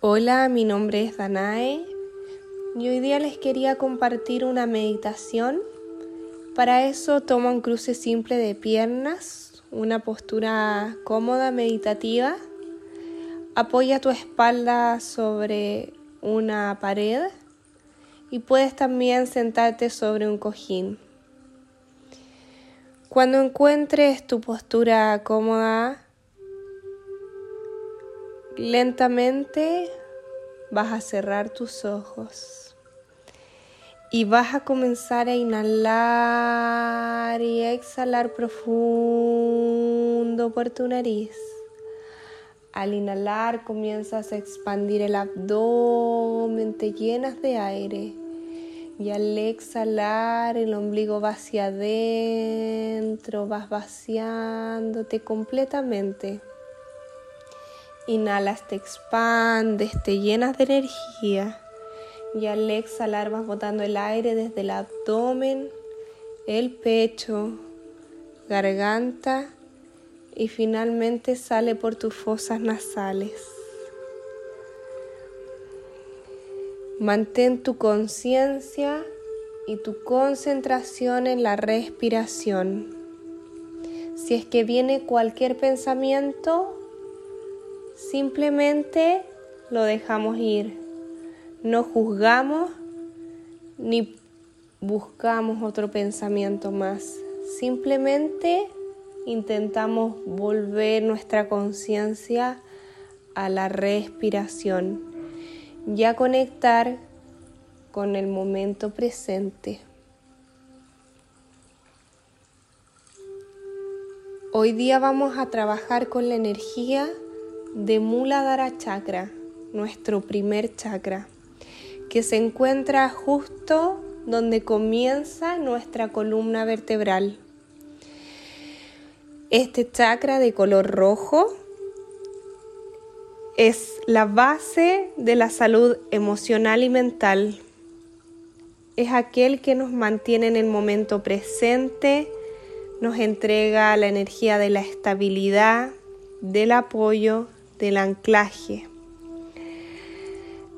Hola, mi nombre es Danae y hoy día les quería compartir una meditación. Para eso toma un cruce simple de piernas, una postura cómoda, meditativa. Apoya tu espalda sobre una pared y puedes también sentarte sobre un cojín. Cuando encuentres tu postura cómoda, lentamente vas a cerrar tus ojos y vas a comenzar a inhalar y exhalar profundo por tu nariz. Al inhalar comienzas a expandir el abdomen, te llenas de aire. Y al exhalar el ombligo va hacia adentro, vas vaciándote completamente. Inhalas, te expandes, te llenas de energía. Y al exhalar vas botando el aire desde el abdomen, el pecho, garganta y finalmente sale por tus fosas nasales. Mantén tu conciencia y tu concentración en la respiración. Si es que viene cualquier pensamiento, Simplemente lo dejamos ir. No juzgamos ni buscamos otro pensamiento más. Simplemente intentamos volver nuestra conciencia a la respiración y a conectar con el momento presente. Hoy día vamos a trabajar con la energía de Muladhara Chakra, nuestro primer chakra, que se encuentra justo donde comienza nuestra columna vertebral. Este chakra de color rojo es la base de la salud emocional y mental. Es aquel que nos mantiene en el momento presente, nos entrega la energía de la estabilidad, del apoyo, del anclaje.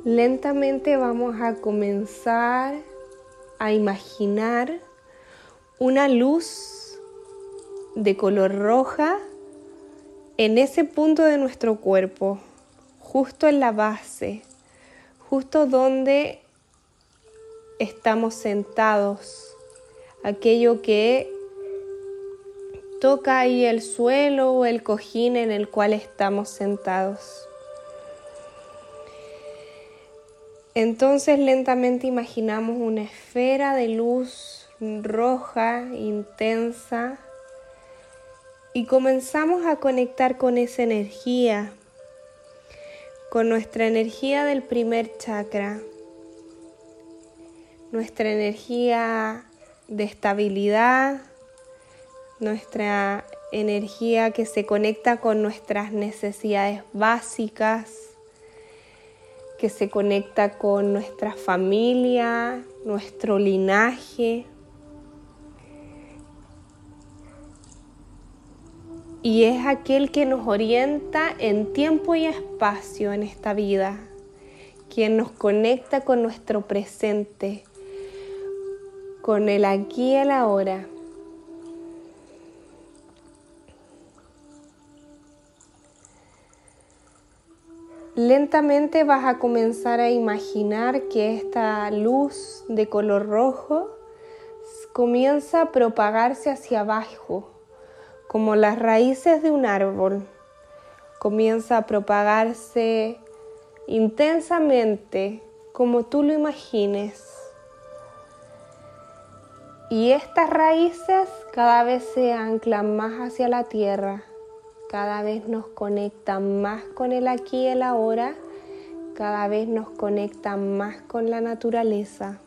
Lentamente vamos a comenzar a imaginar una luz de color roja en ese punto de nuestro cuerpo, justo en la base, justo donde estamos sentados, aquello que Toca ahí el suelo o el cojín en el cual estamos sentados. Entonces lentamente imaginamos una esfera de luz roja, intensa, y comenzamos a conectar con esa energía, con nuestra energía del primer chakra, nuestra energía de estabilidad, nuestra energía que se conecta con nuestras necesidades básicas, que se conecta con nuestra familia, nuestro linaje. Y es aquel que nos orienta en tiempo y espacio en esta vida, quien nos conecta con nuestro presente, con el aquí y el ahora. Lentamente vas a comenzar a imaginar que esta luz de color rojo comienza a propagarse hacia abajo, como las raíces de un árbol. Comienza a propagarse intensamente, como tú lo imagines. Y estas raíces cada vez se anclan más hacia la tierra cada vez nos conectan más con el aquí y el ahora, cada vez nos conectan más con la naturaleza.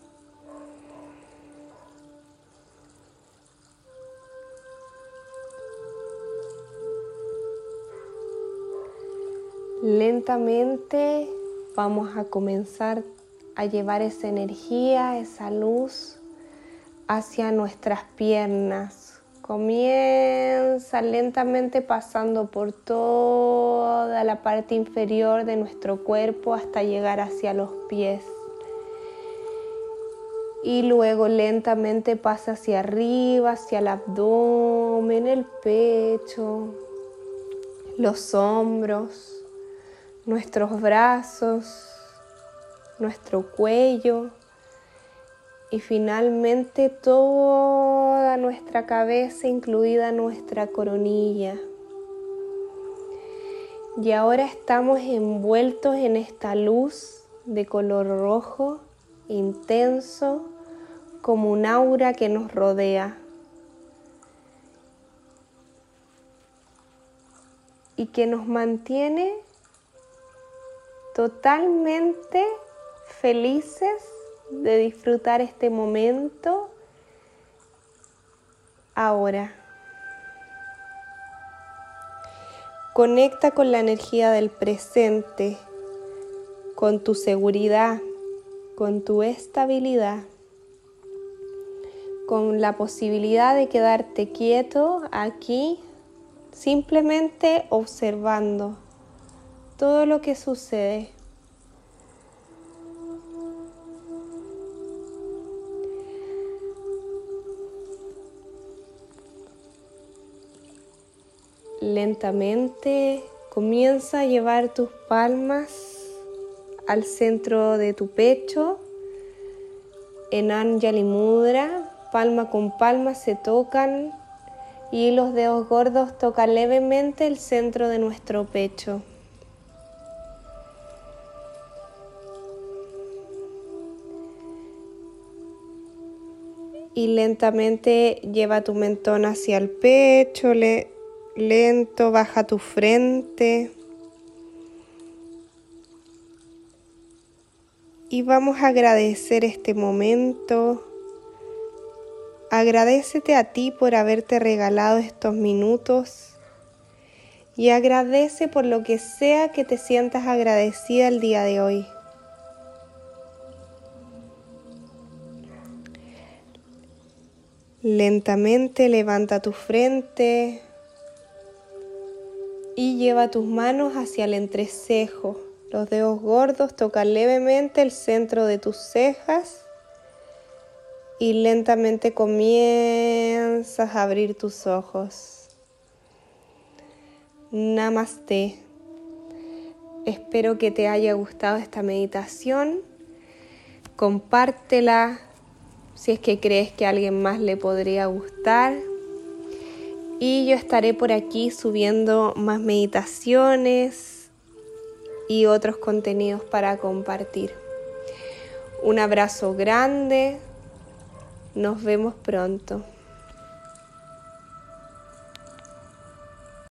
Lentamente vamos a comenzar a llevar esa energía, esa luz hacia nuestras piernas, Comienza lentamente pasando por toda la parte inferior de nuestro cuerpo hasta llegar hacia los pies. Y luego lentamente pasa hacia arriba, hacia el abdomen, el pecho, los hombros, nuestros brazos, nuestro cuello y finalmente toda nuestra cabeza, incluida nuestra coronilla. Y ahora estamos envueltos en esta luz de color rojo intenso como un aura que nos rodea. Y que nos mantiene totalmente felices de disfrutar este momento ahora. Conecta con la energía del presente, con tu seguridad, con tu estabilidad, con la posibilidad de quedarte quieto aquí, simplemente observando todo lo que sucede. Lentamente comienza a llevar tus palmas al centro de tu pecho. En Anjali Mudra, palma con palma se tocan y los dedos gordos tocan levemente el centro de nuestro pecho. Y lentamente lleva tu mentón hacia el pecho, le lento, baja tu frente. Y vamos a agradecer este momento. Agradecete a ti por haberte regalado estos minutos y agradece por lo que sea que te sientas agradecida el día de hoy. Lentamente levanta tu frente, y lleva tus manos hacia el entrecejo. Los dedos gordos tocan levemente el centro de tus cejas y lentamente comienzas a abrir tus ojos. Namaste. Espero que te haya gustado esta meditación. Compártela si es que crees que a alguien más le podría gustar y yo estaré por aquí subiendo más meditaciones y otros contenidos para compartir. Un abrazo grande, nos vemos pronto.